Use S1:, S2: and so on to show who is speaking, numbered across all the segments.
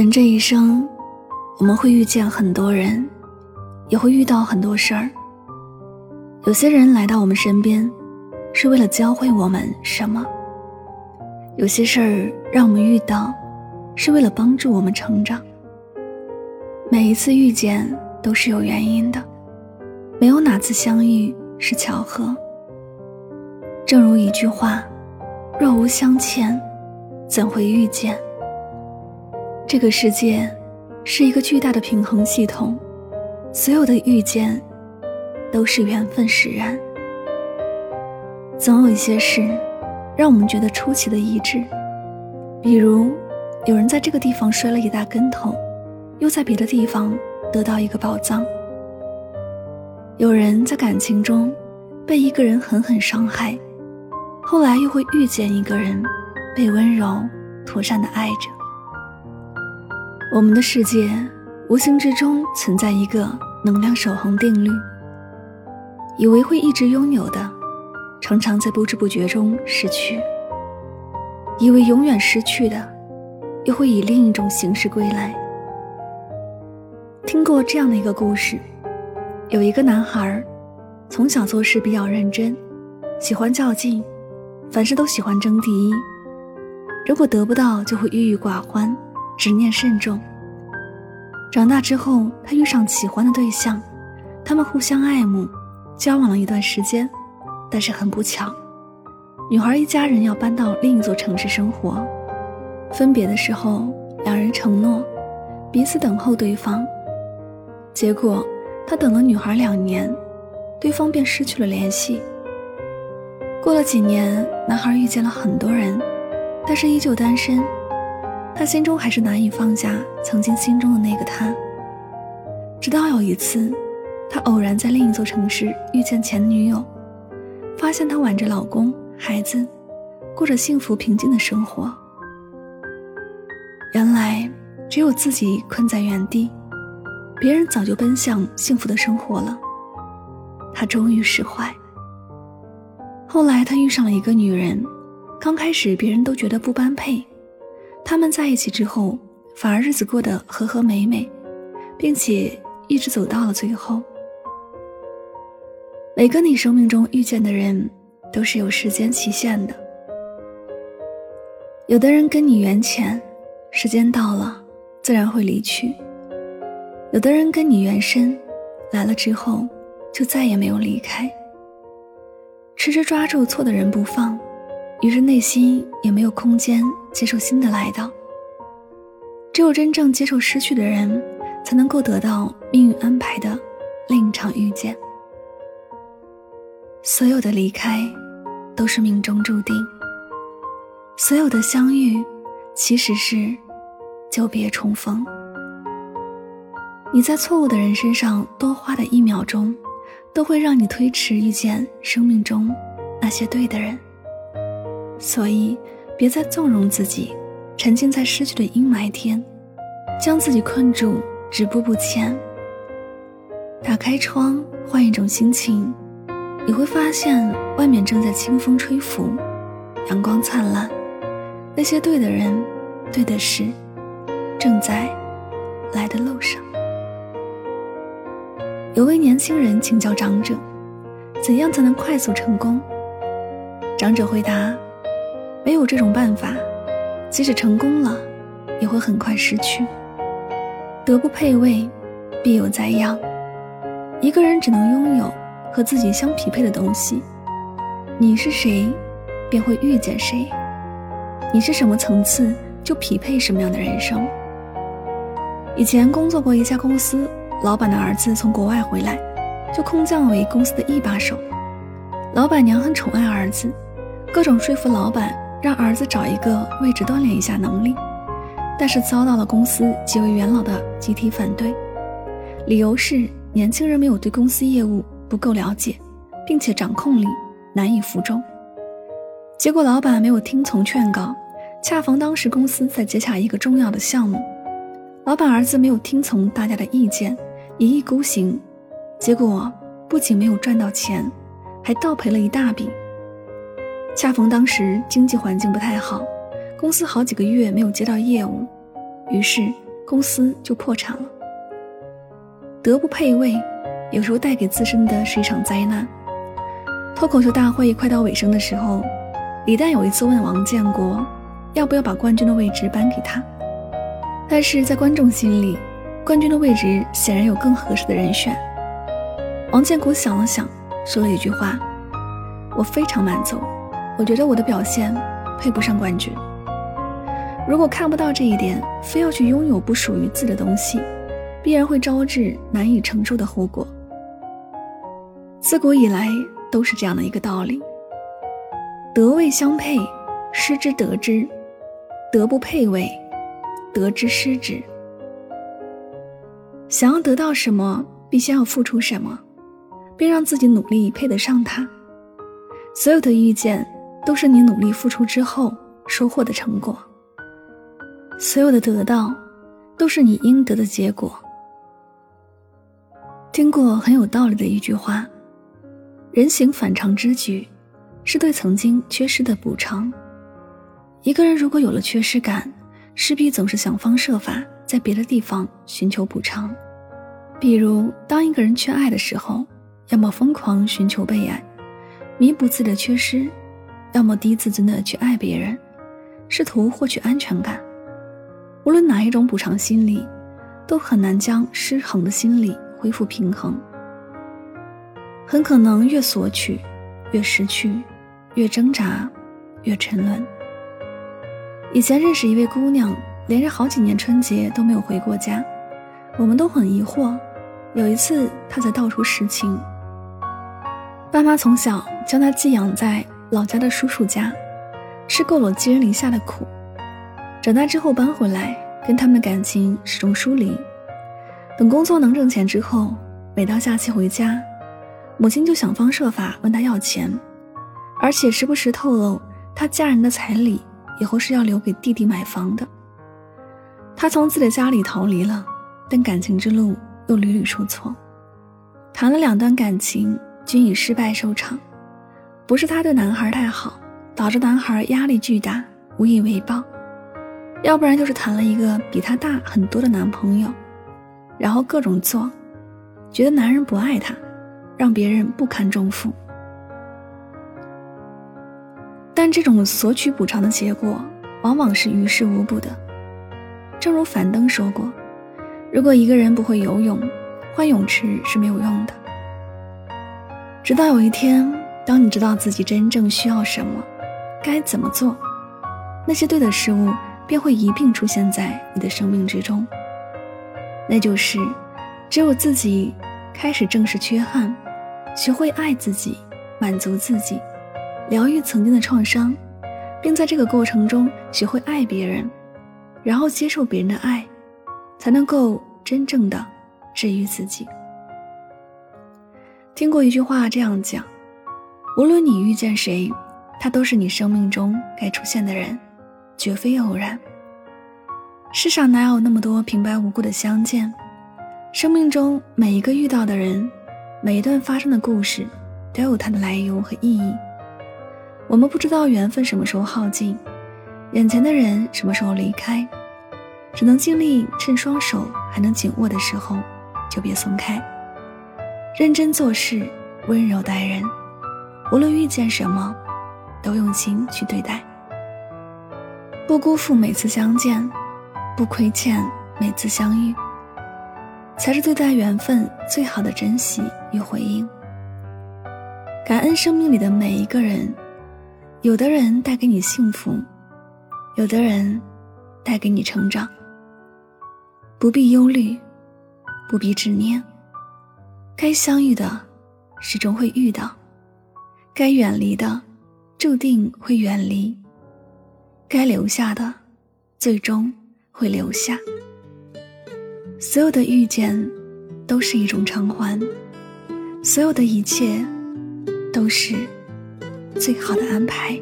S1: 人这一生，我们会遇见很多人，也会遇到很多事儿。有些人来到我们身边，是为了教会我们什么；有些事儿让我们遇到，是为了帮助我们成长。每一次遇见都是有原因的，没有哪次相遇是巧合。正如一句话：“若无相欠，怎会遇见？”这个世界是一个巨大的平衡系统，所有的遇见都是缘分使然。总有一些事让我们觉得出奇的一致，比如有人在这个地方摔了一大跟头，又在别的地方得到一个宝藏；有人在感情中被一个人狠狠伤害，后来又会遇见一个人，被温柔妥善的爱着。我们的世界无形之中存在一个能量守恒定律，以为会一直拥有的，常常在不知不觉中失去；以为永远失去的，又会以另一种形式归来。听过这样的一个故事：有一个男孩，从小做事比较认真，喜欢较劲，凡事都喜欢争第一，如果得不到，就会郁郁寡欢。执念甚重。长大之后，他遇上喜欢的对象，他们互相爱慕，交往了一段时间，但是很不巧，女孩一家人要搬到另一座城市生活。分别的时候，两人承诺彼此等候对方。结果，他等了女孩两年，对方便失去了联系。过了几年，男孩遇见了很多人，但是依旧单身。他心中还是难以放下曾经心中的那个他。直到有一次，他偶然在另一座城市遇见前女友，发现她挽着老公、孩子，过着幸福平静的生活。原来，只有自己困在原地，别人早就奔向幸福的生活了。他终于释怀。后来，他遇上了一个女人，刚开始别人都觉得不般配。他们在一起之后，反而日子过得和和美美，并且一直走到了最后。每个你生命中遇见的人，都是有时间期限的。有的人跟你缘浅，时间到了，自然会离去；有的人跟你缘深，来了之后，就再也没有离开。痴着抓住错的人不放。于是内心也没有空间接受新的来到。只有真正接受失去的人，才能够得到命运安排的另一场遇见。所有的离开，都是命中注定；所有的相遇，其实是久别重逢。你在错误的人身上多花的一秒钟，都会让你推迟遇见生命中那些对的人。所以，别再纵容自己，沉浸在失去的阴霾天，将自己困住，止步不前。打开窗，换一种心情，你会发现外面正在清风吹拂，阳光灿烂。那些对的人，对的事，正在来的路上。有位年轻人请教长者：“怎样才能快速成功？”长者回答。没有这种办法，即使成功了，也会很快失去。德不配位，必有灾殃。一个人只能拥有和自己相匹配的东西。你是谁，便会遇见谁；你是什么层次，就匹配什么样的人生。以前工作过一家公司，老板的儿子从国外回来，就空降为公司的一把手。老板娘很宠爱儿子，各种说服老板让儿子找一个位置锻炼一下能力，但是遭到了公司几位元老的集体反对，理由是年轻人没有对公司业务不够了解，并且掌控力难以服众。结果老板没有听从劝告，恰逢当时公司在接洽一个重要的项目。老板儿子没有听从大家的意见，一意孤行，结果不仅没有赚到钱，还倒赔了一大笔。恰逢当时经济环境不太好，公司好几个月没有接到业务，于是公司就破产了。德不配位，有时候带给自身的是一场灾难。脱口秀大会快到尾声的时候，李诞有一次问王建国，要不要把冠军的位置颁给他。但是在观众心里，冠军的位置显然有更合适的人选。王建国想了想，说了一句话：“我非常满足，我觉得我的表现配不上冠军。如果看不到这一点，非要去拥有不属于自己的东西，必然会招致难以承受的后果。自古以来都是这样的一个道理：德位相配，失之得之；德不配位。”得之失之，想要得到什么，必先要付出什么，并让自己努力配得上它。所有的遇见，都是你努力付出之后收获的成果；所有的得到，都是你应得的结果。听过很有道理的一句话：“人行反常之举，是对曾经缺失的补偿。”一个人如果有了缺失感，势必总是想方设法在别的地方寻求补偿，比如当一个人缺爱的时候，要么疯狂寻求被爱，弥补自己的缺失；要么低自尊的去爱别人，试图获取安全感。无论哪一种补偿心理，都很难将失衡的心理恢复平衡。很可能越索取，越失去；越挣扎，越沉沦。以前认识一位姑娘，连着好几年春节都没有回过家，我们都很疑惑。有一次，她才道出实情：爸妈从小将她寄养在老家的叔叔家，吃够了寄人篱下的苦。长大之后搬回来，跟他们的感情始终疏离。等工作能挣钱之后，每到假期回家，母亲就想方设法问他要钱，而且时不时透露他家人的彩礼。以后是要留给弟弟买房的。他从自己的家里逃离了，但感情之路又屡屡出错，谈了两段感情均以失败收场。不是他对男孩太好，导致男孩压力巨大，无以为报；要不然就是谈了一个比他大很多的男朋友，然后各种做，觉得男人不爱他，让别人不堪重负。但这种索取补偿的结果，往往是于事无补的。正如樊登说过：“如果一个人不会游泳，换泳池是没有用的。”直到有一天，当你知道自己真正需要什么，该怎么做，那些对的事物便会一并出现在你的生命之中。那就是，只有自己开始正视缺憾，学会爱自己，满足自己。疗愈曾经的创伤，并在这个过程中学会爱别人，然后接受别人的爱，才能够真正的治愈自己。听过一句话这样讲：无论你遇见谁，他都是你生命中该出现的人，绝非偶然。世上哪有那么多平白无故的相见？生命中每一个遇到的人，每一段发生的故事，都有它的来由和意义。我们不知道缘分什么时候耗尽，眼前的人什么时候离开，只能尽力趁双手还能紧握的时候，就别松开。认真做事，温柔待人，无论遇见什么，都用心去对待。不辜负每次相见，不亏欠每次相遇，才是对待缘分最好的珍惜与回应。感恩生命里的每一个人。有的人带给你幸福，有的人带给你成长。不必忧虑，不必执念。该相遇的，始终会遇到；该远离的，注定会远离；该留下的，最终会留下。所有的遇见，都是一种偿还；所有的一切，都是最好的安排。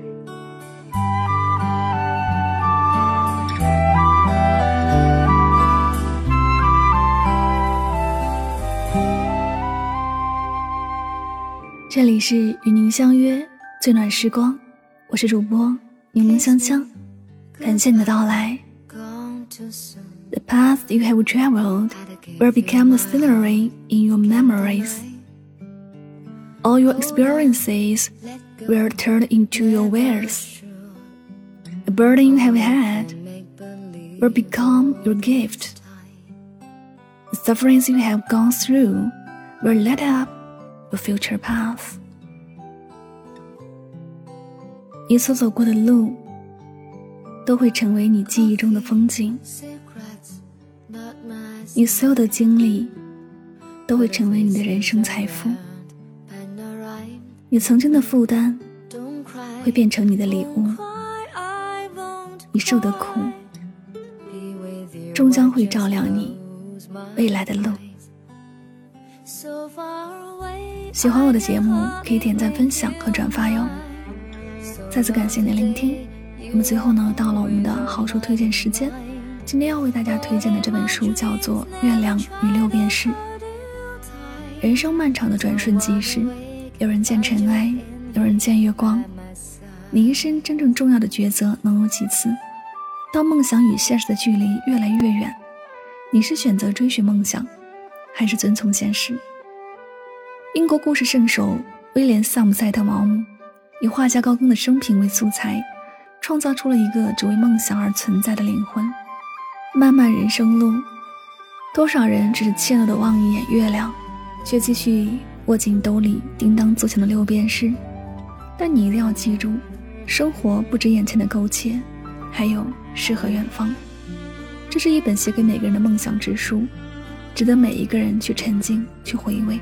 S1: 这里是与您相约最暖时光，我是主播柠檬香香，感谢你的到来。The path you have traveled will become the scenery in your memories. All your experiences will turn into your words. The burden you have had will become your gift. The sufferings you have gone through will light up A future path，你所走过的路，都会成为你记忆中的风景；你所有的经历，都会成为你的人生财富；你曾经的负担，会变成你的礼物；你受的苦，终将会照亮你未来的路。喜欢我的节目，可以点赞、分享和转发哟。再次感谢您的聆听。那么最后呢，到了我们的好书推荐时间。今天要为大家推荐的这本书叫做《月亮与六便士》。人生漫长的转瞬即逝，有人见尘埃，有人见月光。你一生真正重要的抉择能有几次？当梦想与现实的距离越来越远，你是选择追寻梦想，还是遵从现实？英国故事圣手威廉·萨姆塞特·毛姆以画家高更的生平为素材，创造出了一个只为梦想而存在的灵魂。漫漫人生路，多少人只是怯懦地望一眼月亮，却继续握紧兜里叮当作响的六便士。但你一定要记住，生活不止眼前的苟且，还有诗和远方。这是一本写给每个人的梦想之书，值得每一个人去沉浸、去回味。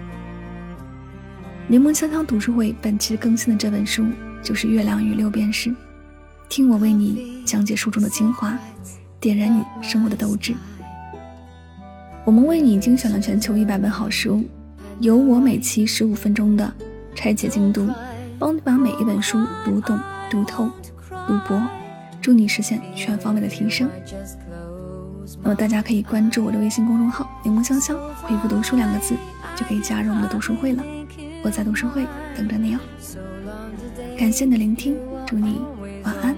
S1: 柠檬香香读书会本期更新的这本书就是《月亮与六便士》，听我为你讲解书中的精华，点燃你生活的斗志。我们为你精选了全球一百本好书，由我每期十五分钟的拆解精读，帮你把每一本书读懂、读透、读博，助你实现全方位的提升。那么大家可以关注我的微信公众号“柠檬香香”，回复“读书”两个字，就可以加入我们的读书会了。我在读书会等着你哦。感谢你的聆听，祝你晚安，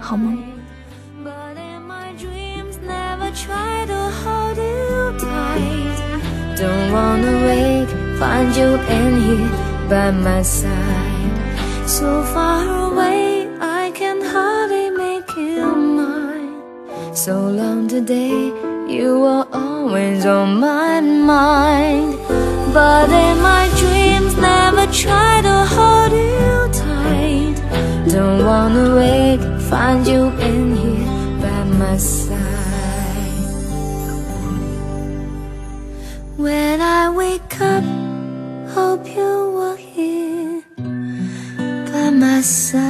S1: 好梦。Don't wanna wake, find you in here by my side. So far away, so long today. You were always on my mind. But in my dreams never try to hold you tight. Don't wanna wake, find you in here by my side. When I wake up, hope you are here by my side.